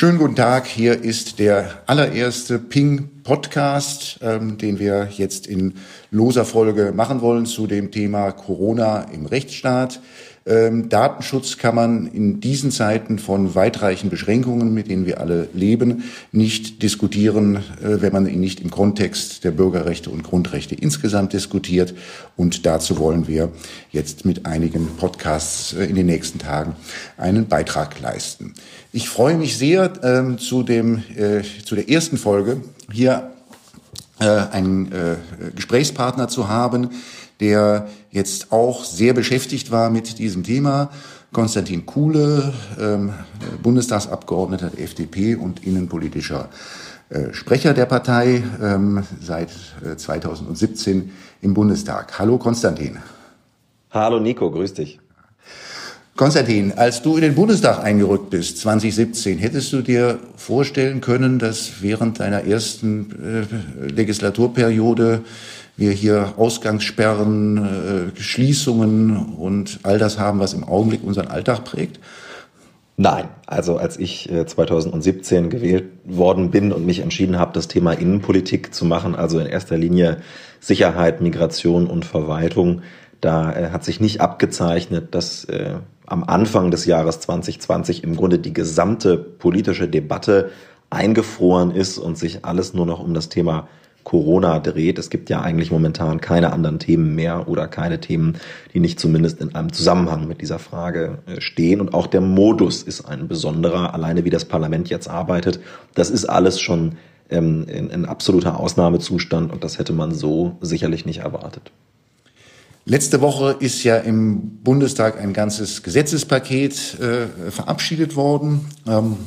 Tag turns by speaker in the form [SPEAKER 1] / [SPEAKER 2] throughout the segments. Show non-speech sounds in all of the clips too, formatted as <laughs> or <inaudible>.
[SPEAKER 1] Schönen guten Tag. Hier ist der allererste Ping Podcast, ähm, den wir jetzt in loser Folge machen wollen zu dem Thema Corona im Rechtsstaat. Ähm, Datenschutz kann man in diesen Zeiten von weitreichen Beschränkungen, mit denen wir alle leben, nicht diskutieren, äh, wenn man ihn nicht im Kontext der Bürgerrechte und Grundrechte insgesamt diskutiert. Und dazu wollen wir jetzt mit einigen Podcasts äh, in den nächsten Tagen einen Beitrag leisten. Ich freue mich sehr, ähm, zu, dem, äh, zu der ersten Folge hier äh, einen äh, Gesprächspartner zu haben, der jetzt auch sehr beschäftigt war mit diesem Thema. Konstantin Kuhle, ähm, Bundestagsabgeordneter der FDP und innenpolitischer äh, Sprecher der Partei, ähm, seit äh, 2017 im Bundestag. Hallo Konstantin.
[SPEAKER 2] Hallo Nico, grüß dich.
[SPEAKER 1] Konstantin, als du in den Bundestag eingerückt bist, 2017, hättest du dir vorstellen können, dass während deiner ersten äh, Legislaturperiode wir hier Ausgangssperren, äh, Schließungen und all das haben, was im Augenblick unseren Alltag prägt?
[SPEAKER 2] Nein, also als ich 2017 äh, gewählt worden bin und mich entschieden habe, das Thema Innenpolitik zu machen, also in erster Linie Sicherheit, Migration und Verwaltung, da äh, hat sich nicht abgezeichnet, dass äh, am Anfang des Jahres 2020 im Grunde die gesamte politische Debatte eingefroren ist und sich alles nur noch um das Thema Corona dreht. Es gibt ja eigentlich momentan keine anderen Themen mehr oder keine Themen, die nicht zumindest in einem Zusammenhang mit dieser Frage äh, stehen. Und auch der Modus ist ein besonderer. Alleine wie das Parlament jetzt arbeitet, das ist alles schon ähm, in, in absoluter Ausnahmezustand und das hätte man so sicherlich nicht erwartet.
[SPEAKER 1] Letzte Woche ist ja im Bundestag ein ganzes Gesetzespaket äh, verabschiedet worden. Ähm,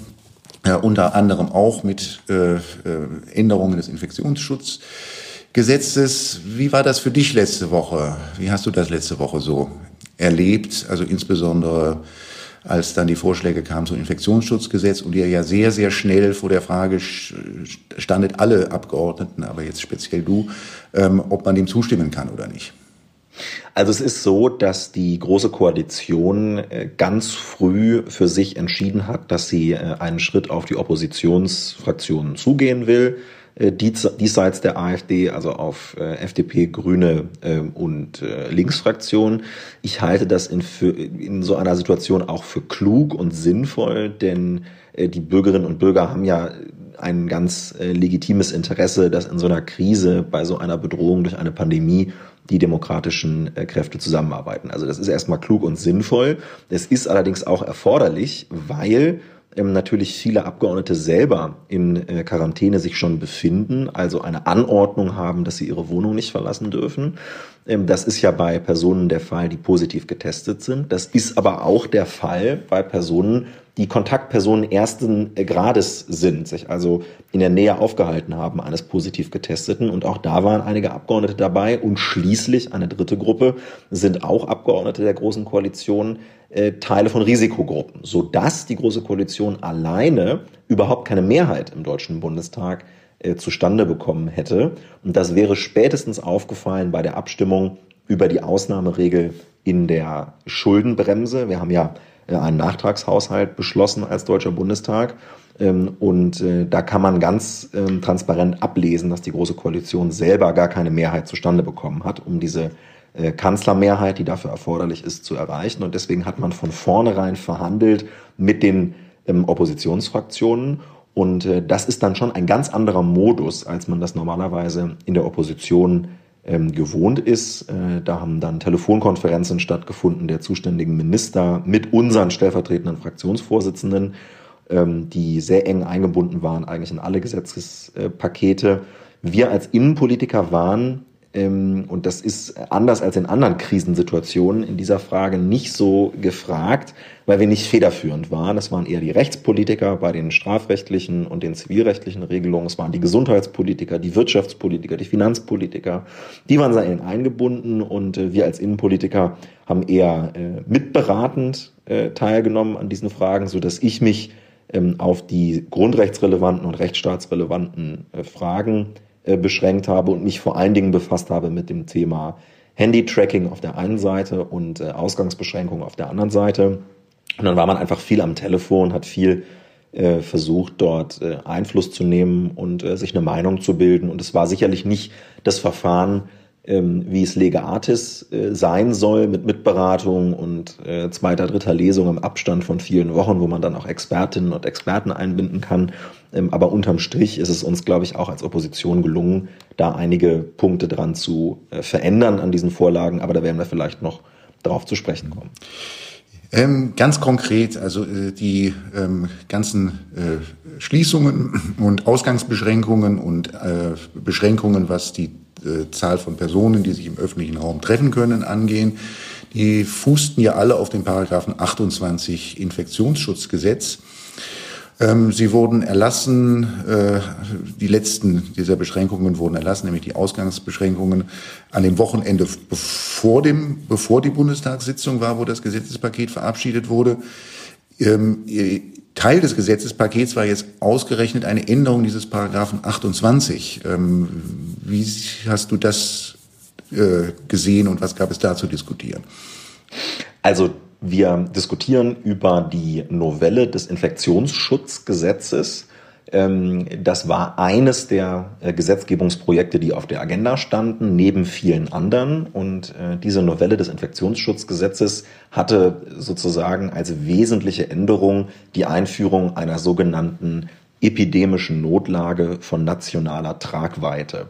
[SPEAKER 1] äh, unter anderem auch mit äh, äh, Änderungen des Infektionsschutzgesetzes. Wie war das für dich letzte Woche? Wie hast du das letzte Woche so erlebt? Also insbesondere als dann die Vorschläge kamen zum Infektionsschutzgesetz und ihr ja sehr, sehr schnell vor der Frage standet alle Abgeordneten, aber jetzt speziell du, ähm, ob man dem zustimmen kann oder nicht.
[SPEAKER 2] Also es ist so, dass die Große Koalition äh, ganz früh für sich entschieden hat, dass sie äh, einen Schritt auf die Oppositionsfraktionen zugehen will, äh, diesseits der AfD, also auf FDP, Grüne ähm, und Linksfraktionen. Ich halte das in, für, in so einer Situation auch für klug und sinnvoll, denn die Bürgerinnen und Bürger haben ja ein ganz legitimes Interesse, dass in so einer Krise, bei so einer Bedrohung durch eine Pandemie die demokratischen äh, Kräfte zusammenarbeiten. Also das ist erstmal klug und sinnvoll. Es ist allerdings auch erforderlich, weil ähm, natürlich viele Abgeordnete selber in äh, Quarantäne sich schon befinden, also eine Anordnung haben, dass sie ihre Wohnung nicht verlassen dürfen. Ähm, das ist ja bei Personen der Fall, die positiv getestet sind. Das ist aber auch der Fall bei Personen, die Kontaktpersonen ersten Grades sind, sich also in der Nähe aufgehalten haben eines positiv Getesteten. Und auch da waren einige Abgeordnete dabei. Und schließlich eine dritte Gruppe sind auch Abgeordnete der Großen Koalition, äh, Teile von Risikogruppen, sodass die Große Koalition alleine überhaupt keine Mehrheit im Deutschen Bundestag äh, zustande bekommen hätte. Und das wäre spätestens aufgefallen bei der Abstimmung über die Ausnahmeregel in der Schuldenbremse. Wir haben ja äh, einen Nachtragshaushalt beschlossen als Deutscher Bundestag. Ähm, und äh, da kann man ganz ähm, transparent ablesen, dass die Große Koalition selber gar keine Mehrheit zustande bekommen hat, um diese äh, Kanzlermehrheit, die dafür erforderlich ist, zu erreichen. Und deswegen hat man von vornherein verhandelt mit den ähm, Oppositionsfraktionen. Und das ist dann schon ein ganz anderer Modus, als man das normalerweise in der Opposition ähm, gewohnt ist. Äh, da haben dann Telefonkonferenzen stattgefunden der zuständigen Minister mit unseren stellvertretenden Fraktionsvorsitzenden, ähm, die sehr eng eingebunden waren eigentlich in alle Gesetzespakete. Wir als Innenpolitiker waren und das ist anders als in anderen Krisensituationen in dieser Frage nicht so gefragt, weil wir nicht federführend waren. Es waren eher die Rechtspolitiker bei den strafrechtlichen und den zivilrechtlichen Regelungen. Es waren die Gesundheitspolitiker, die Wirtschaftspolitiker, die Finanzpolitiker. Die waren sehr eingebunden und äh, wir als Innenpolitiker haben eher äh, mitberatend äh, teilgenommen an diesen Fragen, so dass ich mich ähm, auf die grundrechtsrelevanten und rechtsstaatsrelevanten Fragen beschränkt habe und mich vor allen Dingen befasst habe mit dem Thema Handy-Tracking auf der einen Seite und äh, Ausgangsbeschränkungen auf der anderen Seite. Und dann war man einfach viel am Telefon, hat viel äh, versucht, dort äh, Einfluss zu nehmen und äh, sich eine Meinung zu bilden. Und es war sicherlich nicht das Verfahren, ähm, wie es Lege Artis äh, sein soll, mit Mitberatung und äh, zweiter, dritter Lesung im Abstand von vielen Wochen, wo man dann auch Expertinnen und Experten einbinden kann. Ähm, aber unterm Strich ist es uns, glaube ich, auch als Opposition gelungen, da einige Punkte dran zu äh, verändern an diesen Vorlagen. Aber da werden wir vielleicht noch darauf zu sprechen kommen.
[SPEAKER 1] Ähm, ganz konkret, also äh, die ähm, ganzen äh, Schließungen und Ausgangsbeschränkungen und äh, Beschränkungen, was die äh, Zahl von Personen, die sich im öffentlichen Raum treffen können, angehen. Die fußten ja alle auf den Paragraphen 28 Infektionsschutzgesetz. Ähm, sie wurden erlassen, äh, die letzten dieser Beschränkungen wurden erlassen, nämlich die Ausgangsbeschränkungen an dem Wochenende bevor, dem, bevor die Bundestagssitzung war, wo das Gesetzespaket verabschiedet wurde. Ähm, Teil des Gesetzespakets war jetzt ausgerechnet eine Änderung dieses Paragraphen 28. Ähm, wie hast du das äh, gesehen und was gab es da zu diskutieren?
[SPEAKER 2] Also wir diskutieren über die Novelle des Infektionsschutzgesetzes. Ähm, das war eines der äh, Gesetzgebungsprojekte, die auf der Agenda standen, neben vielen anderen. Und äh, diese Novelle des Infektionsschutzgesetzes hatte sozusagen als wesentliche Änderung die Einführung einer sogenannten epidemischen Notlage von nationaler Tragweite.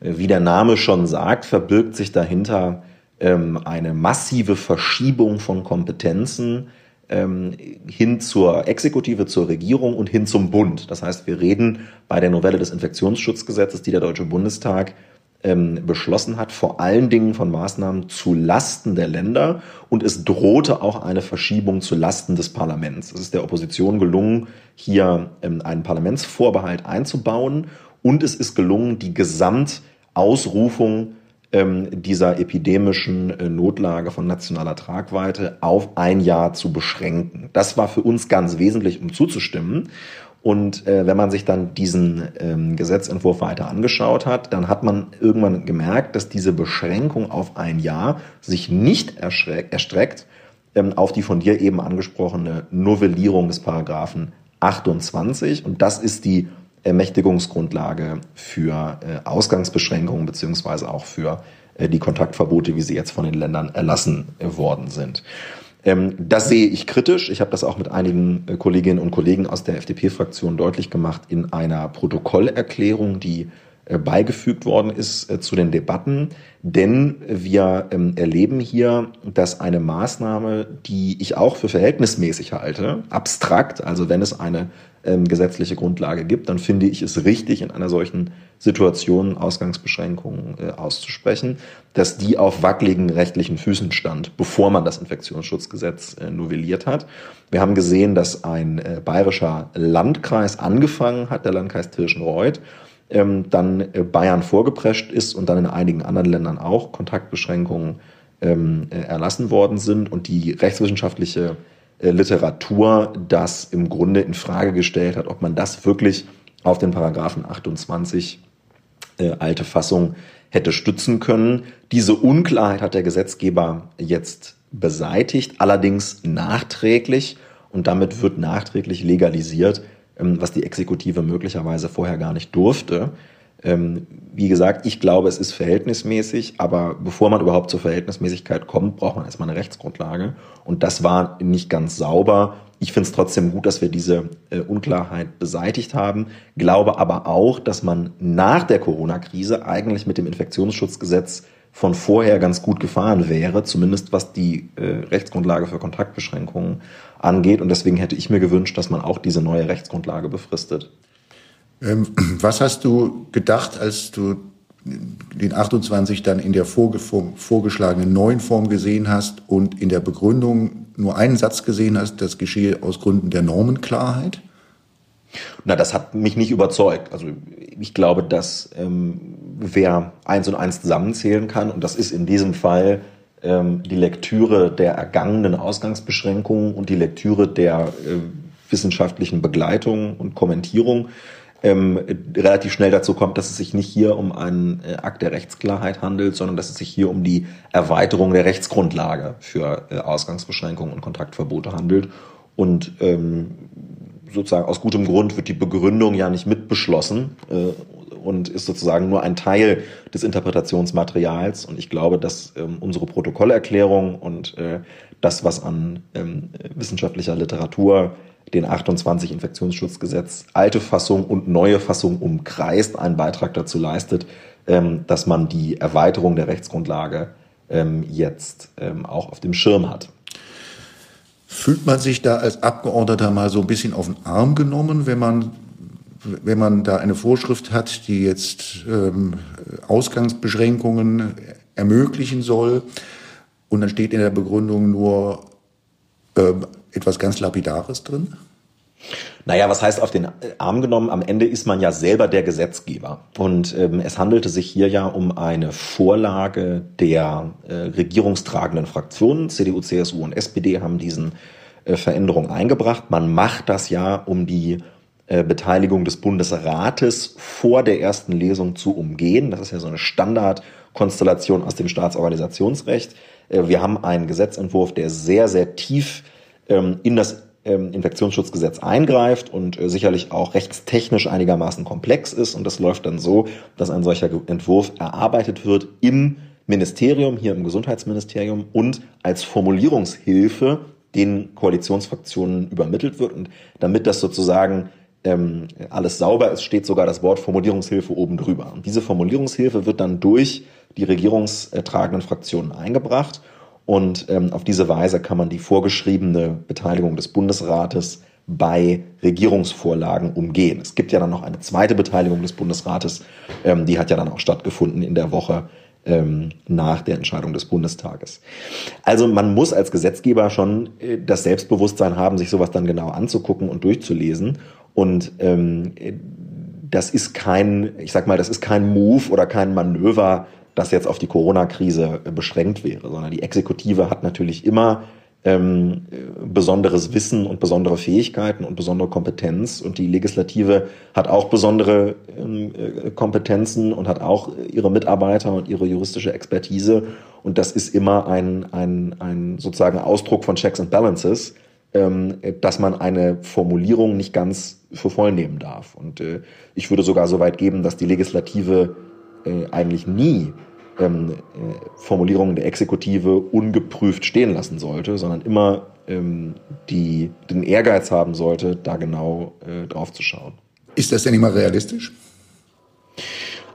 [SPEAKER 2] Äh, wie der Name schon sagt, verbirgt sich dahinter ähm, eine massive Verschiebung von Kompetenzen ähm, hin zur Exekutive, zur Regierung und hin zum Bund. Das heißt, wir reden bei der Novelle des Infektionsschutzgesetzes, die der Deutsche Bundestag ähm, beschlossen hat, vor allen Dingen von Maßnahmen zu Lasten der Länder und es drohte auch eine Verschiebung zu Lasten des Parlaments. Es ist der Opposition gelungen, hier ähm, einen Parlamentsvorbehalt einzubauen und es ist gelungen, die Gesamtausrufung dieser epidemischen äh, Notlage von nationaler Tragweite auf ein Jahr zu beschränken. Das war für uns ganz wesentlich, um zuzustimmen. Und äh, wenn man sich dann diesen ähm, Gesetzentwurf weiter angeschaut hat, dann hat man irgendwann gemerkt, dass diese Beschränkung auf ein Jahr sich nicht erstreckt ähm, auf die von dir eben angesprochene Novellierung des Paragraphen 28. Und das ist die Ermächtigungsgrundlage für äh, Ausgangsbeschränkungen beziehungsweise auch für äh, die Kontaktverbote, wie sie jetzt von den Ländern erlassen äh, worden sind. Ähm, das sehe ich kritisch. Ich habe das auch mit einigen Kolleginnen und Kollegen aus der FDP-Fraktion deutlich gemacht in einer Protokollerklärung, die beigefügt worden ist zu den Debatten. Denn wir ähm, erleben hier, dass eine Maßnahme, die ich auch für verhältnismäßig halte, abstrakt, also wenn es eine ähm, gesetzliche Grundlage gibt, dann finde ich es richtig, in einer solchen Situation Ausgangsbeschränkungen äh, auszusprechen, dass die auf wackeligen rechtlichen Füßen stand, bevor man das Infektionsschutzgesetz äh, novelliert hat. Wir haben gesehen, dass ein äh, bayerischer Landkreis angefangen hat, der Landkreis Tirschenreuth, ähm, dann äh, Bayern vorgeprescht ist und dann in einigen anderen Ländern auch Kontaktbeschränkungen ähm, äh, erlassen worden sind und die rechtswissenschaftliche Literatur das im Grunde in Frage gestellt hat, ob man das wirklich auf den Paragraphen 28 äh, alte Fassung hätte stützen können. Diese Unklarheit hat der Gesetzgeber jetzt beseitigt, allerdings nachträglich und damit wird nachträglich legalisiert, ähm, was die Exekutive möglicherweise vorher gar nicht durfte. Ähm, wie gesagt, ich glaube, es ist verhältnismäßig, aber bevor man überhaupt zur Verhältnismäßigkeit kommt, braucht man erstmal eine Rechtsgrundlage. Und das war nicht ganz sauber. Ich finde es trotzdem gut, dass wir diese äh, Unklarheit beseitigt haben, glaube aber auch, dass man nach der Corona-Krise eigentlich mit dem Infektionsschutzgesetz von vorher ganz gut gefahren wäre, zumindest was die äh, Rechtsgrundlage für Kontaktbeschränkungen angeht. Und deswegen hätte ich mir gewünscht, dass man auch diese neue Rechtsgrundlage befristet.
[SPEAKER 1] Ähm, <clears throat> was hast du gedacht, als du den 28 dann in der vorgeschlagenen neuen Form gesehen hast und in der Begründung nur einen Satz gesehen hast, das geschehe aus Gründen der Normenklarheit?
[SPEAKER 2] Na, das hat mich nicht überzeugt. Also ich glaube, dass ähm, wer eins und eins zusammenzählen kann, und das ist in diesem Fall ähm, die Lektüre der ergangenen Ausgangsbeschränkungen und die Lektüre der äh, wissenschaftlichen Begleitung und Kommentierung, ähm, relativ schnell dazu kommt, dass es sich nicht hier um einen äh, Akt der Rechtsklarheit handelt, sondern dass es sich hier um die Erweiterung der Rechtsgrundlage für äh, Ausgangsbeschränkungen und Kontaktverbote handelt. Und ähm, sozusagen aus gutem Grund wird die Begründung ja nicht mitbeschlossen äh, und ist sozusagen nur ein Teil des Interpretationsmaterials. Und ich glaube, dass ähm, unsere Protokollerklärung und äh, das, was an ähm, wissenschaftlicher Literatur den 28 Infektionsschutzgesetz alte Fassung und neue Fassung umkreist, einen Beitrag dazu leistet, ähm, dass man die Erweiterung der Rechtsgrundlage ähm, jetzt ähm, auch auf dem Schirm hat.
[SPEAKER 1] Fühlt man sich da als Abgeordneter mal so ein bisschen auf den Arm genommen, wenn man, wenn man da eine Vorschrift hat, die jetzt ähm, Ausgangsbeschränkungen ermöglichen soll und dann steht in der Begründung nur ähm, etwas ganz Lapidares drin?
[SPEAKER 2] Naja, was heißt auf den Arm genommen? Am Ende ist man ja selber der Gesetzgeber. Und ähm, es handelte sich hier ja um eine Vorlage der äh, regierungstragenden Fraktionen. CDU, CSU und SPD haben diesen äh, Veränderungen eingebracht. Man macht das ja, um die äh, Beteiligung des Bundesrates vor der ersten Lesung zu umgehen. Das ist ja so eine Standardkonstellation aus dem Staatsorganisationsrecht. Äh, wir haben einen Gesetzentwurf, der sehr, sehr tief ähm, in das ähm, Infektionsschutzgesetz eingreift und äh, sicherlich auch rechtstechnisch einigermaßen komplex ist. Und das läuft dann so, dass ein solcher Entwurf erarbeitet wird im Ministerium, hier im Gesundheitsministerium und als Formulierungshilfe den Koalitionsfraktionen übermittelt wird. Und damit das sozusagen ähm, alles sauber ist, steht sogar das Wort Formulierungshilfe oben drüber. Und diese Formulierungshilfe wird dann durch die regierungstragenden Fraktionen eingebracht. Und ähm, auf diese Weise kann man die vorgeschriebene Beteiligung des Bundesrates bei Regierungsvorlagen umgehen. Es gibt ja dann noch eine zweite Beteiligung des Bundesrates, ähm, die hat ja dann auch stattgefunden in der Woche ähm, nach der Entscheidung des Bundestages. Also man muss als Gesetzgeber schon äh, das Selbstbewusstsein haben, sich sowas dann genau anzugucken und durchzulesen. Und ähm, das ist kein, ich sag mal, das ist kein Move oder kein Manöver, das jetzt auf die Corona-Krise äh, beschränkt wäre, sondern die Exekutive hat natürlich immer ähm, besonderes Wissen und besondere Fähigkeiten und besondere Kompetenz. Und die Legislative hat auch besondere ähm, äh, Kompetenzen und hat auch ihre Mitarbeiter und ihre juristische Expertise. Und das ist immer ein, ein, ein sozusagen Ausdruck von Checks and Balances, ähm, dass man eine Formulierung nicht ganz für voll nehmen darf und äh, ich würde sogar so weit geben, dass die Legislative äh, eigentlich nie ähm, äh, Formulierungen der Exekutive ungeprüft stehen lassen sollte, sondern immer ähm, die, den Ehrgeiz haben sollte, da genau äh, drauf zu schauen.
[SPEAKER 1] Ist das denn immer realistisch?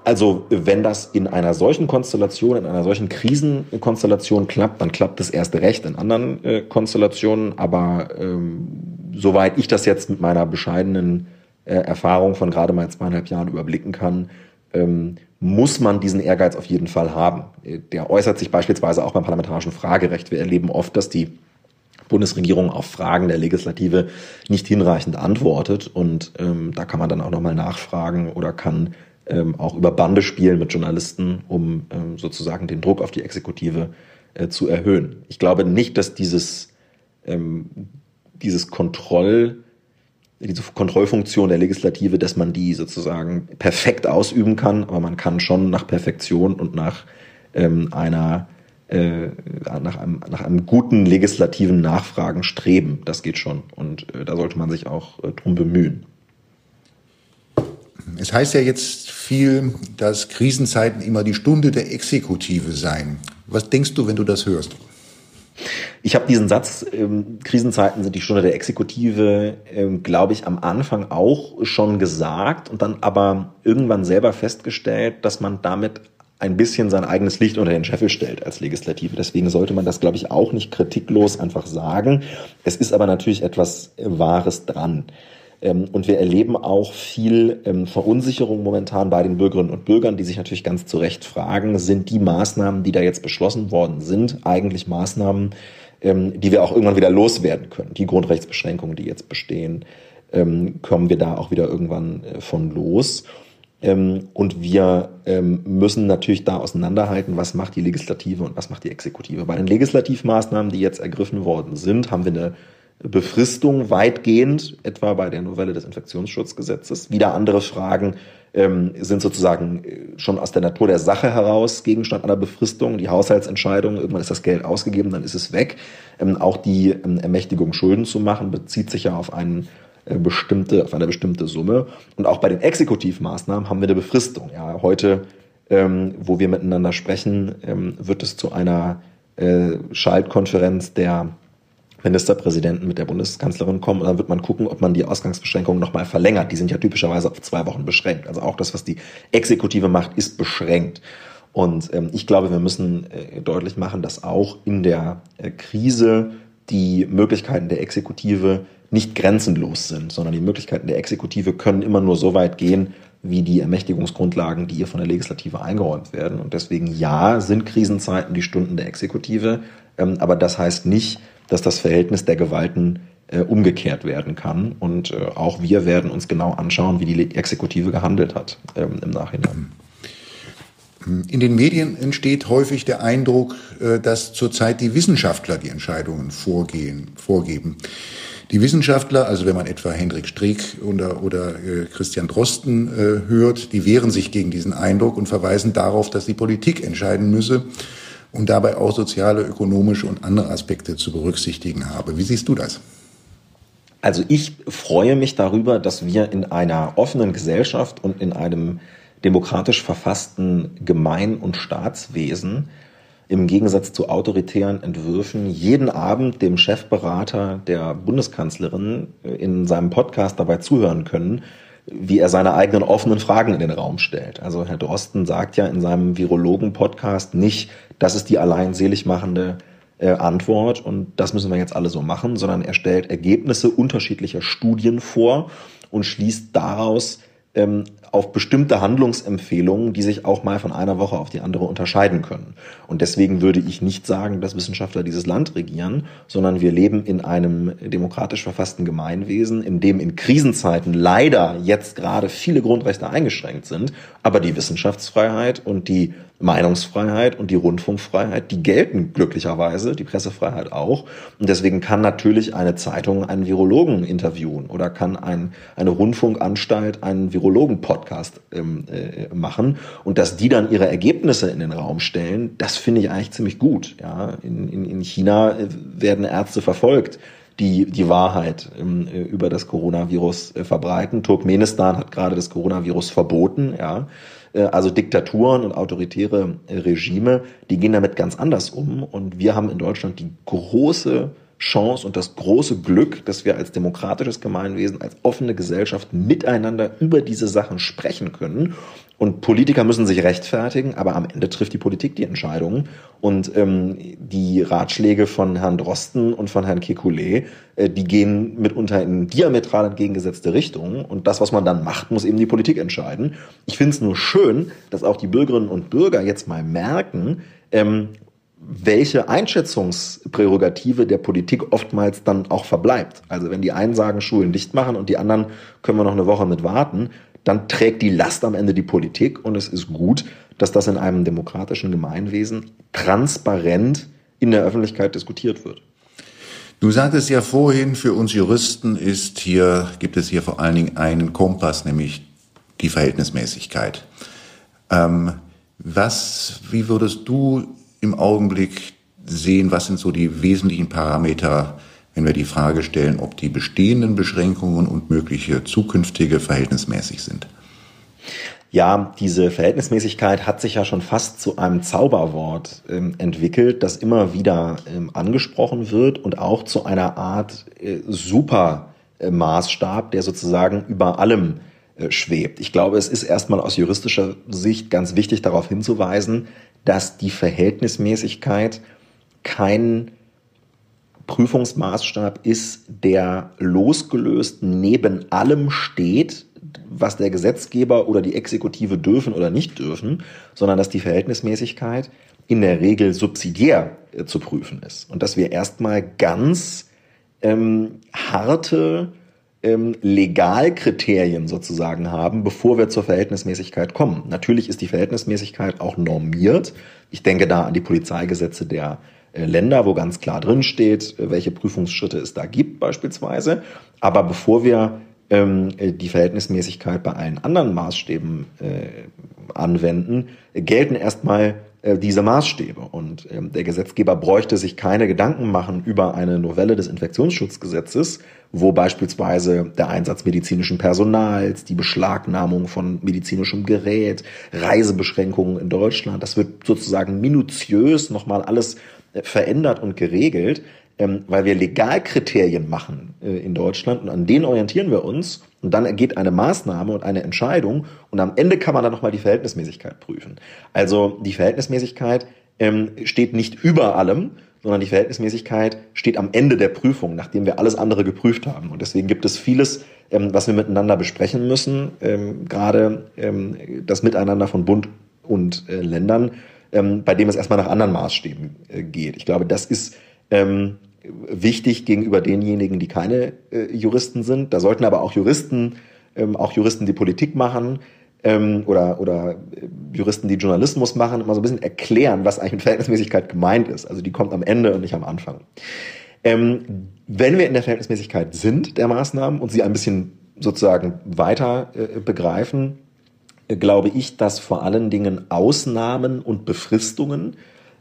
[SPEAKER 2] Also wenn das in einer solchen Konstellation, in einer solchen Krisenkonstellation klappt, dann klappt es erst recht in anderen äh, Konstellationen. Aber ähm, soweit ich das jetzt mit meiner bescheidenen äh, Erfahrung von gerade mal zweieinhalb Jahren überblicken kann, ähm, muss man diesen Ehrgeiz auf jeden Fall haben. Der äußert sich beispielsweise auch beim parlamentarischen Fragerecht. Wir erleben oft, dass die Bundesregierung auf Fragen der Legislative nicht hinreichend antwortet. Und ähm, da kann man dann auch nochmal nachfragen oder kann ähm, auch über Bande spielen mit Journalisten, um ähm, sozusagen den Druck auf die Exekutive äh, zu erhöhen. Ich glaube nicht, dass dieses, ähm, dieses Kontroll diese Kontrollfunktion der Legislative, dass man die sozusagen perfekt ausüben kann, aber man kann schon nach Perfektion und nach ähm, einer äh, nach, einem, nach einem guten legislativen Nachfragen streben. Das geht schon. Und äh, da sollte man sich auch äh, drum bemühen.
[SPEAKER 1] Es heißt ja jetzt viel, dass Krisenzeiten immer die Stunde der Exekutive seien. Was denkst du, wenn du das hörst?
[SPEAKER 2] Ich habe diesen Satz, ähm, Krisenzeiten sind die Stunde der Exekutive, ähm, glaube ich, am Anfang auch schon gesagt und dann aber irgendwann selber festgestellt, dass man damit ein bisschen sein eigenes Licht unter den Scheffel stellt als Legislative. Deswegen sollte man das, glaube ich, auch nicht kritiklos einfach sagen. Es ist aber natürlich etwas Wahres dran. Ähm, und wir erleben auch viel ähm, Verunsicherung momentan bei den Bürgerinnen und Bürgern, die sich natürlich ganz zu Recht fragen, sind die Maßnahmen, die da jetzt beschlossen worden sind, eigentlich Maßnahmen, ähm, die wir auch irgendwann wieder loswerden können? Die Grundrechtsbeschränkungen, die jetzt bestehen, kommen wir da auch wieder irgendwann äh, von los? Und wir müssen natürlich da auseinanderhalten, was macht die Legislative und was macht die Exekutive. Bei den Legislativmaßnahmen, die jetzt ergriffen worden sind, haben wir eine Befristung weitgehend, etwa bei der Novelle des Infektionsschutzgesetzes. Wieder andere Fragen ähm, sind sozusagen äh, schon aus der Natur der Sache heraus Gegenstand einer Befristung. Die Haushaltsentscheidung, irgendwann ist das Geld ausgegeben, dann ist es weg. Ähm, auch die ähm, Ermächtigung, Schulden zu machen, bezieht sich ja auf einen äh, bestimmte, auf eine bestimmte Summe. Und auch bei den Exekutivmaßnahmen haben wir eine Befristung. Ja, heute, ähm, wo wir miteinander sprechen, ähm, wird es zu einer äh, Schaltkonferenz der Ministerpräsidenten mit der Bundeskanzlerin kommen und dann wird man gucken, ob man die Ausgangsbeschränkungen nochmal verlängert. Die sind ja typischerweise auf zwei Wochen beschränkt. Also auch das, was die Exekutive macht, ist beschränkt. Und ähm, ich glaube, wir müssen äh, deutlich machen, dass auch in der äh, Krise die Möglichkeiten der Exekutive nicht grenzenlos sind, sondern die Möglichkeiten der Exekutive können immer nur so weit gehen, wie die Ermächtigungsgrundlagen, die ihr von der Legislative eingeräumt werden. Und deswegen ja, sind Krisenzeiten die Stunden der Exekutive, ähm, aber das heißt nicht, dass das Verhältnis der Gewalten äh, umgekehrt werden kann. Und äh, auch wir werden uns genau anschauen, wie die Exekutive gehandelt hat ähm, im Nachhinein.
[SPEAKER 1] In den Medien entsteht häufig der Eindruck, äh, dass zurzeit die Wissenschaftler die Entscheidungen vorgehen, vorgeben. Die Wissenschaftler, also wenn man etwa Hendrik Streeck oder, oder äh, Christian Drosten äh, hört, die wehren sich gegen diesen Eindruck und verweisen darauf, dass die Politik entscheiden müsse und dabei auch soziale, ökonomische und andere Aspekte zu berücksichtigen habe. Wie siehst du das?
[SPEAKER 2] Also ich freue mich darüber, dass wir in einer offenen Gesellschaft und in einem demokratisch verfassten Gemein- und Staatswesen im Gegensatz zu autoritären Entwürfen jeden Abend dem Chefberater der Bundeskanzlerin in seinem Podcast dabei zuhören können, wie er seine eigenen offenen Fragen in den Raum stellt. Also Herr Drosten sagt ja in seinem Virologen-Podcast nicht, das ist die allein selig machende äh, Antwort und das müssen wir jetzt alle so machen, sondern er stellt Ergebnisse unterschiedlicher Studien vor und schließt daraus ähm, auf bestimmte Handlungsempfehlungen, die sich auch mal von einer Woche auf die andere unterscheiden können. Und deswegen würde ich nicht sagen, dass Wissenschaftler dieses Land regieren, sondern wir leben in einem demokratisch verfassten Gemeinwesen, in dem in Krisenzeiten leider jetzt gerade viele Grundrechte eingeschränkt sind, aber die Wissenschaftsfreiheit und die Meinungsfreiheit und die Rundfunkfreiheit, die gelten glücklicherweise, die Pressefreiheit auch. Und deswegen kann natürlich eine Zeitung einen Virologen interviewen oder kann ein, eine Rundfunkanstalt einen Virologen-Podcast ähm, äh, machen. Und dass die dann ihre Ergebnisse in den Raum stellen, das finde ich eigentlich ziemlich gut. Ja, in, in, in China äh, werden Ärzte verfolgt die die Wahrheit ähm, äh, über das Coronavirus äh, verbreiten. Turkmenistan hat gerade das Coronavirus verboten, ja. Äh, also Diktaturen und autoritäre äh, Regime, die gehen damit ganz anders um. Und wir haben in Deutschland die große Chance und das große Glück, dass wir als demokratisches Gemeinwesen, als offene Gesellschaft miteinander über diese Sachen sprechen können und Politiker müssen sich rechtfertigen, aber am Ende trifft die Politik die Entscheidungen. Und ähm, die Ratschläge von Herrn Drosten und von Herrn Kekulé, äh, die gehen mitunter in diametral entgegengesetzte Richtungen. Und das, was man dann macht, muss eben die Politik entscheiden. Ich finde es nur schön, dass auch die Bürgerinnen und Bürger jetzt mal merken, ähm, welche Einschätzungsprärogative der Politik oftmals dann auch verbleibt. Also wenn die einen sagen, Schulen dicht machen und die anderen können wir noch eine Woche mit warten, dann trägt die Last am Ende die Politik und es ist gut, dass das in einem demokratischen Gemeinwesen transparent in der Öffentlichkeit diskutiert wird.
[SPEAKER 1] Du sagtest ja vorhin, für uns Juristen ist hier, gibt es hier vor allen Dingen einen Kompass, nämlich die Verhältnismäßigkeit. Ähm, was, wie würdest du im Augenblick sehen, was sind so die wesentlichen Parameter wenn wir die Frage stellen, ob die bestehenden Beschränkungen und mögliche zukünftige verhältnismäßig sind.
[SPEAKER 2] Ja, diese Verhältnismäßigkeit hat sich ja schon fast zu einem Zauberwort ähm, entwickelt, das immer wieder ähm, angesprochen wird und auch zu einer Art äh, Supermaßstab, der sozusagen über allem äh, schwebt. Ich glaube, es ist erstmal aus juristischer Sicht ganz wichtig darauf hinzuweisen, dass die Verhältnismäßigkeit kein Prüfungsmaßstab ist, der losgelöst neben allem steht, was der Gesetzgeber oder die Exekutive dürfen oder nicht dürfen, sondern dass die Verhältnismäßigkeit in der Regel subsidiär äh, zu prüfen ist. Und dass wir erstmal ganz ähm, harte ähm, Legalkriterien sozusagen haben, bevor wir zur Verhältnismäßigkeit kommen. Natürlich ist die Verhältnismäßigkeit auch normiert. Ich denke da an die Polizeigesetze der äh, Länder, wo ganz klar drin steht, äh, welche Prüfungsschritte es da gibt beispielsweise. Aber bevor wir ähm, äh, die Verhältnismäßigkeit bei allen anderen Maßstäben äh, anwenden, gelten erstmal äh, diese Maßstäbe. Und ähm, der Gesetzgeber bräuchte sich keine Gedanken machen über eine Novelle des Infektionsschutzgesetzes, wo beispielsweise der Einsatz medizinischen Personals, die Beschlagnahmung von medizinischem Gerät, Reisebeschränkungen in Deutschland, das wird sozusagen minutiös nochmal alles äh, verändert und geregelt, ähm, weil wir Legalkriterien machen äh, in Deutschland und an denen orientieren wir uns und dann ergeht eine Maßnahme und eine Entscheidung und am Ende kann man dann nochmal die Verhältnismäßigkeit prüfen. Also die Verhältnismäßigkeit ähm, steht nicht über allem, sondern die Verhältnismäßigkeit steht am Ende der Prüfung, nachdem wir alles andere geprüft haben. Und deswegen gibt es vieles, ähm, was wir miteinander besprechen müssen, ähm, gerade ähm, das Miteinander von Bund und äh, Ländern, ähm, bei dem es erstmal nach anderen Maßstäben äh, geht. Ich glaube, das ist ähm, wichtig gegenüber denjenigen, die keine äh, Juristen sind. Da sollten aber auch Juristen, ähm, auch Juristen, die Politik machen ähm, oder, oder äh, Juristen, die Journalismus machen, immer so ein bisschen erklären, was eigentlich mit Verhältnismäßigkeit gemeint ist. Also die kommt am Ende und nicht am Anfang. Ähm, wenn wir in der Verhältnismäßigkeit sind der Maßnahmen und sie ein bisschen sozusagen weiter äh, begreifen, äh, glaube ich, dass vor allen Dingen Ausnahmen und Befristungen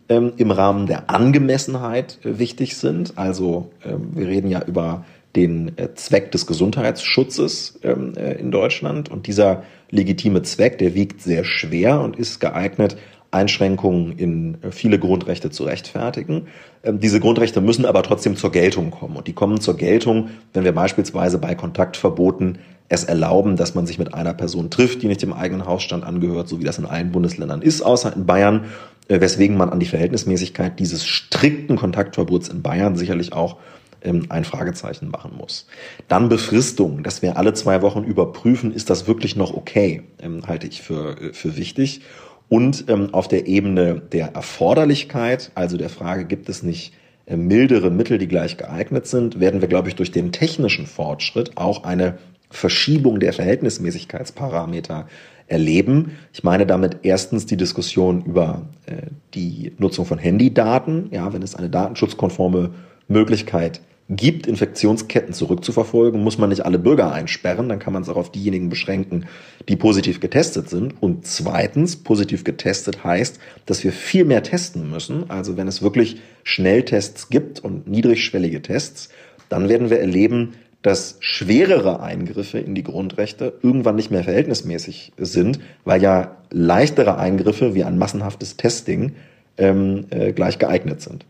[SPEAKER 2] ähm, im Rahmen der Angemessenheit äh, wichtig sind. Also ähm, wir reden ja über den äh, Zweck des Gesundheitsschutzes ähm, äh, in Deutschland und dieser legitime Zweck, der wiegt sehr schwer und ist geeignet, Einschränkungen in äh, viele Grundrechte zu rechtfertigen. Ähm, diese Grundrechte müssen aber trotzdem zur Geltung kommen. Und die kommen zur Geltung, wenn wir beispielsweise bei Kontaktverboten es erlauben, dass man sich mit einer Person trifft, die nicht dem eigenen Hausstand angehört, so wie das in allen Bundesländern ist, außer in Bayern, weswegen man an die Verhältnismäßigkeit dieses strikten Kontaktverbots in Bayern sicherlich auch ähm, ein Fragezeichen machen muss. Dann Befristung, dass wir alle zwei Wochen überprüfen, ist das wirklich noch okay, ähm, halte ich für, äh, für wichtig. Und ähm, auf der Ebene der Erforderlichkeit, also der Frage, gibt es nicht äh, mildere Mittel, die gleich geeignet sind, werden wir, glaube ich, durch den technischen Fortschritt auch eine Verschiebung der Verhältnismäßigkeitsparameter erleben. Ich meine damit erstens die Diskussion über äh, die Nutzung von Handydaten, ja, wenn es eine datenschutzkonforme Möglichkeit gibt, Infektionsketten zurückzuverfolgen, muss man nicht alle Bürger einsperren, dann kann man es auch auf diejenigen beschränken, die positiv getestet sind. Und zweitens, positiv getestet heißt, dass wir viel mehr testen müssen. Also wenn es wirklich Schnelltests gibt und niedrigschwellige Tests, dann werden wir erleben, dass schwerere Eingriffe in die Grundrechte irgendwann nicht mehr verhältnismäßig sind, weil ja leichtere Eingriffe wie ein massenhaftes Testing ähm, äh, gleich geeignet sind.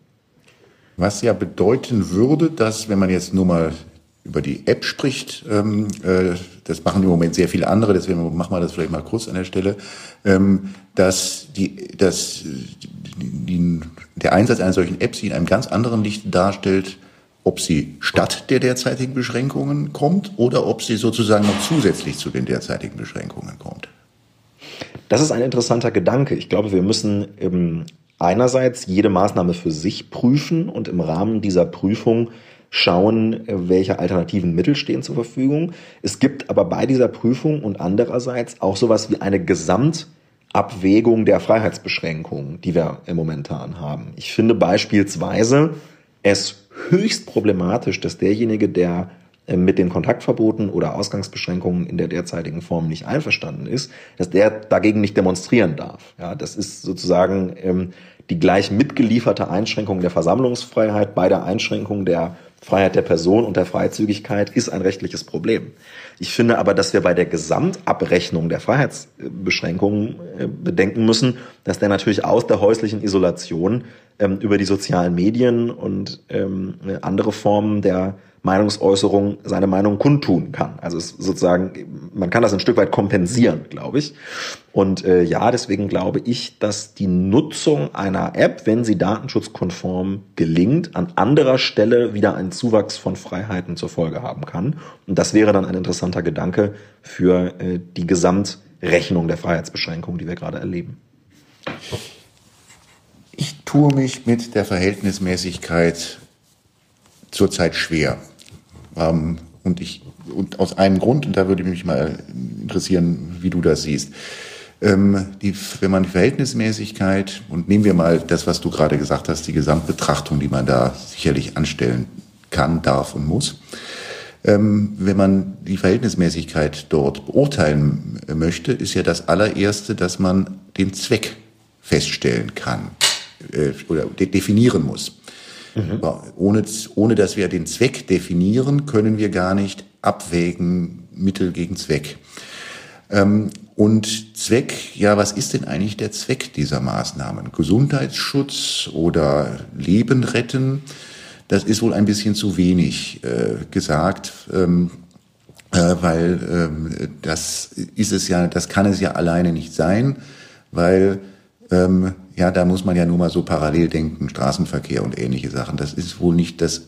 [SPEAKER 1] Was ja bedeuten würde, dass, wenn man jetzt nur mal über die App spricht, ähm, äh, das machen im Moment sehr viele andere, deswegen machen wir das vielleicht mal kurz an der Stelle, ähm, dass, die, dass die, der Einsatz einer solchen App sie in einem ganz anderen Licht darstellt, ob sie statt der derzeitigen Beschränkungen kommt oder ob sie sozusagen noch zusätzlich zu den derzeitigen Beschränkungen kommt.
[SPEAKER 2] Das ist ein interessanter Gedanke. Ich glaube, wir müssen ähm, einerseits jede Maßnahme für sich prüfen und im Rahmen dieser Prüfung schauen, welche alternativen Mittel stehen zur Verfügung. Es gibt aber bei dieser Prüfung und andererseits auch sowas wie eine Gesamtabwägung der Freiheitsbeschränkungen, die wir momentan haben. Ich finde beispielsweise es höchst problematisch, dass derjenige, der mit den Kontaktverboten oder Ausgangsbeschränkungen in der derzeitigen Form nicht einverstanden ist, dass der dagegen nicht demonstrieren darf. Ja, das ist sozusagen ähm, die gleich mitgelieferte Einschränkung der Versammlungsfreiheit bei der Einschränkung der Freiheit der Person und der Freizügigkeit ist ein rechtliches Problem. Ich finde aber, dass wir bei der Gesamtabrechnung der Freiheitsbeschränkungen äh, bedenken müssen, dass der natürlich aus der häuslichen Isolation ähm, über die sozialen Medien und ähm, andere Formen der Meinungsäußerung seine Meinung kundtun kann. Also sozusagen, man kann das ein Stück weit kompensieren, glaube ich. Und äh, ja, deswegen glaube ich, dass die Nutzung einer App, wenn sie datenschutzkonform gelingt, an anderer Stelle wieder einen Zuwachs von Freiheiten zur Folge haben kann. Und das wäre dann ein interessanter Gedanke für äh, die Gesamtrechnung der Freiheitsbeschränkungen, die wir gerade erleben.
[SPEAKER 1] Ich tue mich mit der Verhältnismäßigkeit zurzeit schwer. Ähm, und ich, und aus einem Grund, und da würde mich mal interessieren, wie du das siehst. Ähm, die, wenn man die Verhältnismäßigkeit, und nehmen wir mal das, was du gerade gesagt hast, die Gesamtbetrachtung, die man da sicherlich anstellen kann, darf und muss. Ähm, wenn man die Verhältnismäßigkeit dort beurteilen möchte, ist ja das allererste, dass man den Zweck feststellen kann äh, oder de definieren muss. Mhm. Ohne, ohne dass wir den Zweck definieren, können wir gar nicht abwägen Mittel gegen Zweck. Ähm, und Zweck, ja, was ist denn eigentlich der Zweck dieser Maßnahmen? Gesundheitsschutz oder Leben retten? Das ist wohl ein bisschen zu wenig äh, gesagt, ähm, äh, weil ähm, das ist es ja, das kann es ja alleine nicht sein, weil ähm, ja, da muss man ja nur mal so parallel denken, Straßenverkehr und ähnliche Sachen. Das ist wohl nicht das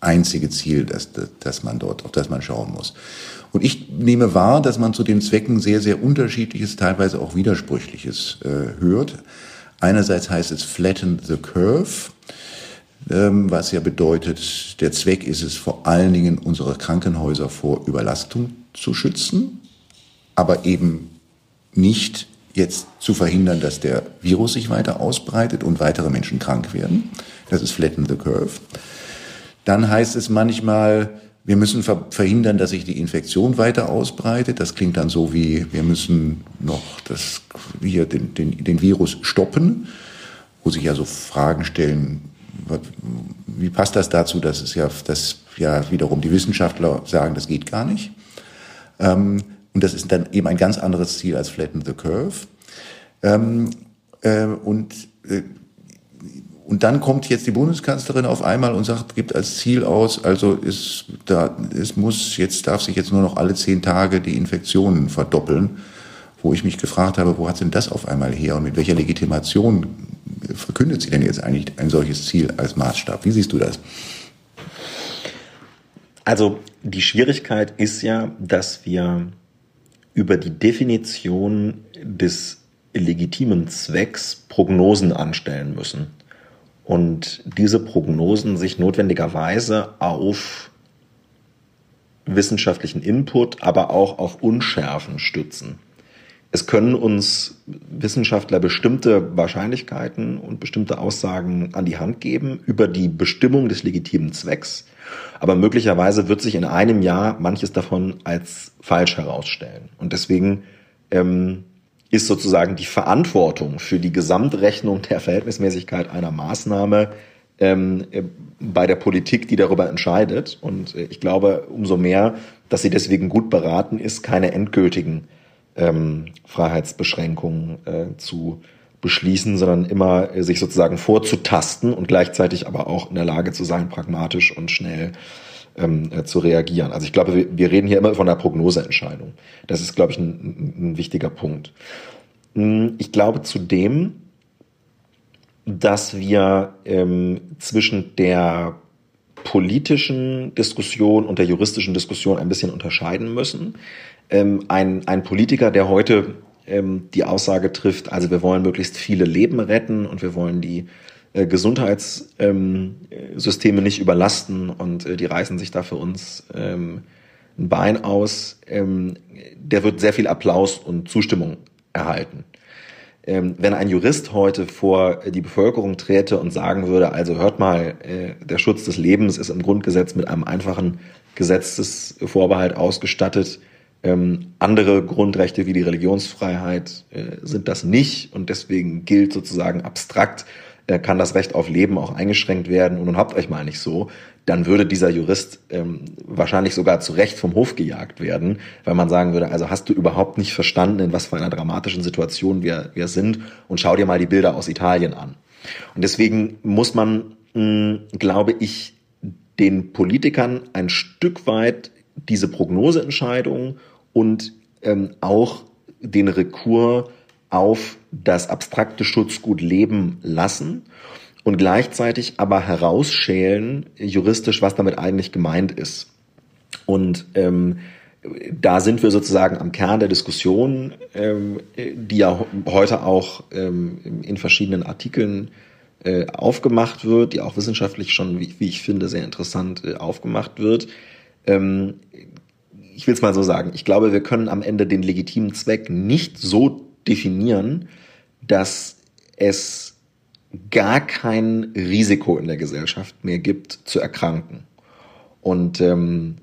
[SPEAKER 1] einzige Ziel, das, das, das man dort, auf das man schauen muss. Und ich nehme wahr, dass man zu den Zwecken sehr, sehr unterschiedliches, teilweise auch widersprüchliches äh, hört. Einerseits heißt es flatten the curve, ähm, was ja bedeutet, der Zweck ist es vor allen Dingen, unsere Krankenhäuser vor Überlastung zu schützen, aber eben nicht jetzt zu verhindern, dass der Virus sich weiter ausbreitet und weitere Menschen krank werden. Das ist flatten the curve. Dann heißt es manchmal, wir müssen verhindern, dass sich die Infektion weiter ausbreitet. Das klingt dann so wie, wir müssen noch das, hier den, den, den Virus stoppen, wo sich ja so Fragen stellen, wie passt das dazu, dass es ja, dass ja wiederum die Wissenschaftler sagen, das geht gar nicht. Ähm, und das ist dann eben ein ganz anderes Ziel als Flatten the Curve. Ähm, äh, und äh, und dann kommt jetzt die Bundeskanzlerin auf einmal und sagt, gibt als Ziel aus, also ist da, es muss jetzt darf sich jetzt nur noch alle zehn Tage die Infektionen verdoppeln, wo ich mich gefragt habe, wo hat denn das auf einmal her und mit welcher Legitimation verkündet sie denn jetzt eigentlich ein solches Ziel als Maßstab? Wie siehst du das?
[SPEAKER 2] Also die Schwierigkeit ist ja, dass wir über die Definition des legitimen Zwecks Prognosen anstellen müssen und diese Prognosen sich notwendigerweise auf wissenschaftlichen Input, aber auch auf Unschärfen stützen. Es können uns Wissenschaftler bestimmte Wahrscheinlichkeiten und bestimmte Aussagen an die Hand geben über die Bestimmung des legitimen Zwecks, aber möglicherweise wird sich in einem Jahr manches davon als falsch herausstellen. Und deswegen ähm, ist sozusagen die Verantwortung für die Gesamtrechnung der Verhältnismäßigkeit einer Maßnahme ähm, äh, bei der Politik, die darüber entscheidet. Und äh, ich glaube umso mehr, dass sie deswegen gut beraten ist, keine endgültigen ähm, Freiheitsbeschränkungen äh, zu beschließen, sondern immer äh, sich sozusagen vorzutasten und gleichzeitig aber auch in der Lage zu sein, pragmatisch und schnell ähm, äh, zu reagieren. Also ich glaube, wir, wir, reden hier immer von einer Prognoseentscheidung. Das ist, glaube ich, ein, ein wichtiger Punkt. Hm, ich glaube zudem, dass wir ähm, zwischen der politischen Diskussion und der juristischen Diskussion ein bisschen unterscheiden müssen. Ähm, ein, ein Politiker, der heute ähm, die Aussage trifft, also wir wollen möglichst viele Leben retten und wir wollen die äh, Gesundheitssysteme ähm, nicht überlasten und äh, die reißen sich da für uns ähm, ein Bein aus, ähm, der wird sehr viel Applaus und Zustimmung erhalten. Ähm, wenn ein Jurist heute vor die Bevölkerung träte und sagen würde, also hört mal, äh, der Schutz des Lebens ist im Grundgesetz mit einem einfachen Gesetzesvorbehalt ausgestattet, ähm, andere Grundrechte wie die Religionsfreiheit äh, sind das nicht und deswegen gilt sozusagen abstrakt äh, kann das Recht auf Leben auch eingeschränkt werden und nun habt euch mal nicht so, dann würde dieser Jurist ähm, wahrscheinlich sogar zu Recht vom Hof gejagt werden, weil man sagen würde, also hast du überhaupt nicht verstanden, in was für einer dramatischen Situation wir, wir sind und schau dir mal die Bilder aus Italien an. Und deswegen muss man, mh, glaube ich, den Politikern ein Stück weit diese Prognoseentscheidung und ähm, auch den Rekur auf das abstrakte Schutzgut leben lassen und gleichzeitig aber herausschälen juristisch, was damit eigentlich gemeint ist. Und ähm, da sind wir sozusagen am Kern der Diskussion, ähm, die ja heute auch ähm, in verschiedenen Artikeln äh, aufgemacht wird, die auch wissenschaftlich schon, wie, wie ich finde, sehr interessant äh, aufgemacht wird. Ähm, ich will es mal so sagen, ich glaube, wir können am Ende den legitimen Zweck nicht so definieren, dass es gar kein Risiko in der Gesellschaft mehr gibt, zu erkranken. Und ähm,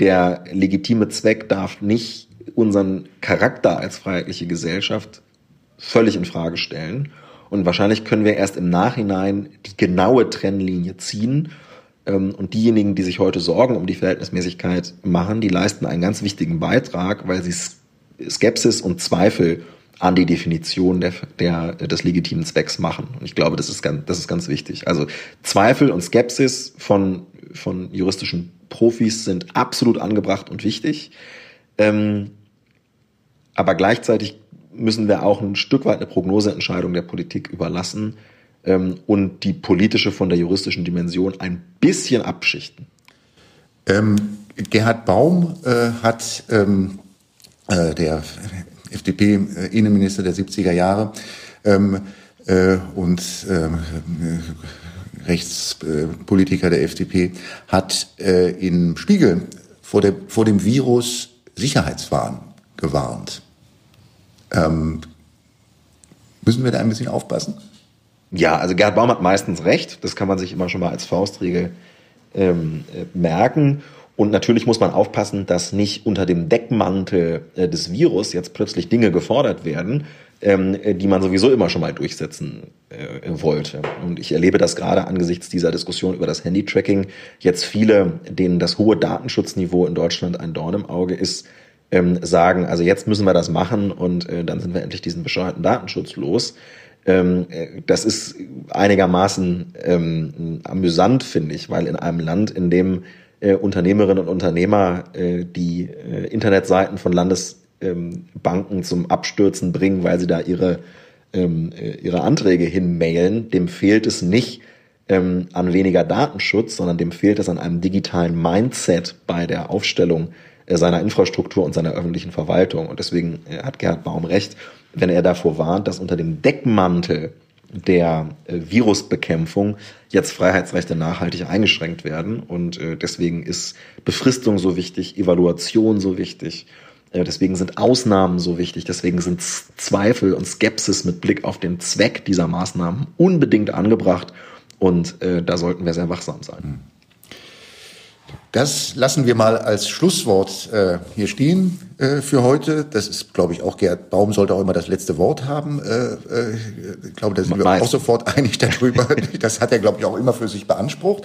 [SPEAKER 2] der legitime Zweck darf nicht unseren Charakter als freiheitliche Gesellschaft völlig in Frage stellen Und wahrscheinlich können wir erst im Nachhinein die genaue Trennlinie ziehen. Ähm, und diejenigen, die sich heute Sorgen um die Verhältnismäßigkeit machen, die leisten einen ganz wichtigen Beitrag, weil sie Skepsis und Zweifel an die Definition der, der, des legitimen Zwecks machen. Und ich glaube, das ist ganz, das ist ganz wichtig. Also Zweifel und Skepsis von, von juristischen Profis sind absolut angebracht und wichtig. Ähm, aber gleichzeitig müssen wir auch ein Stück weit eine Prognoseentscheidung der Politik überlassen ähm, und die politische von der juristischen Dimension ein bisschen abschichten.
[SPEAKER 1] Ähm, Gerhard Baum äh, hat ähm, äh, der FDP-Innenminister der 70er Jahre ähm, äh, und ähm, äh, Rechtspolitiker der FDP, hat äh, im Spiegel vor, der, vor dem Virus Sicherheitswahn gewarnt. Ähm, müssen wir da ein bisschen aufpassen?
[SPEAKER 2] Ja, also Gerhard Baum hat meistens recht. Das kann man sich immer schon mal als Faustregel ähm, äh, merken. Und natürlich muss man aufpassen, dass nicht unter dem Deckmantel äh, des Virus jetzt plötzlich Dinge gefordert werden, ähm, die man sowieso immer schon mal durchsetzen äh, wollte. Und ich erlebe das gerade angesichts dieser Diskussion über das Handy-Tracking jetzt viele, denen das hohe Datenschutzniveau in Deutschland ein Dorn im Auge ist, ähm, sagen, also jetzt müssen wir das machen und äh, dann sind wir endlich diesen bescheuerten Datenschutz los. Ähm, äh, das ist einigermaßen ähm, amüsant, finde ich, weil in einem Land, in dem äh, Unternehmerinnen und Unternehmer äh, die äh, Internetseiten von Landesbanken ähm, zum Abstürzen bringen, weil sie da ihre, ähm, äh, ihre Anträge hinmailen, dem fehlt es nicht ähm, an weniger Datenschutz, sondern dem fehlt es an einem digitalen Mindset bei der Aufstellung seiner Infrastruktur und seiner öffentlichen Verwaltung. Und deswegen äh, hat Gerhard Baum recht, wenn er davor warnt, dass unter dem Deckmantel der äh, Virusbekämpfung jetzt Freiheitsrechte nachhaltig eingeschränkt werden. Und äh, deswegen ist Befristung so wichtig, Evaluation so wichtig. Äh, deswegen sind Ausnahmen so wichtig. Deswegen sind Zweifel und Skepsis mit Blick auf den Zweck dieser Maßnahmen unbedingt angebracht. Und äh, da sollten wir sehr wachsam sein.
[SPEAKER 1] Das lassen wir mal als Schlusswort äh, hier stehen äh, für heute. Das ist, glaube ich, auch Gerd Baum sollte auch immer das letzte Wort haben. Äh, äh, ich glaube, da sind wir auch sofort <laughs> einig darüber. das hat er, glaube ich, auch immer für sich beansprucht.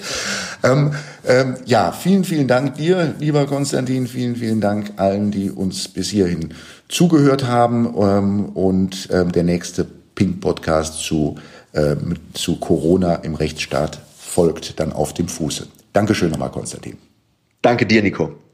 [SPEAKER 1] Ähm, ähm, ja, vielen, vielen Dank dir, lieber Konstantin. Vielen, vielen Dank allen, die uns bis hierhin zugehört haben. Ähm, und ähm, der nächste Pink-Podcast zu, ähm, zu Corona im Rechtsstaat folgt dann auf dem Fuße. Dankeschön nochmal, Konstantin.
[SPEAKER 2] Danke dir, Nico.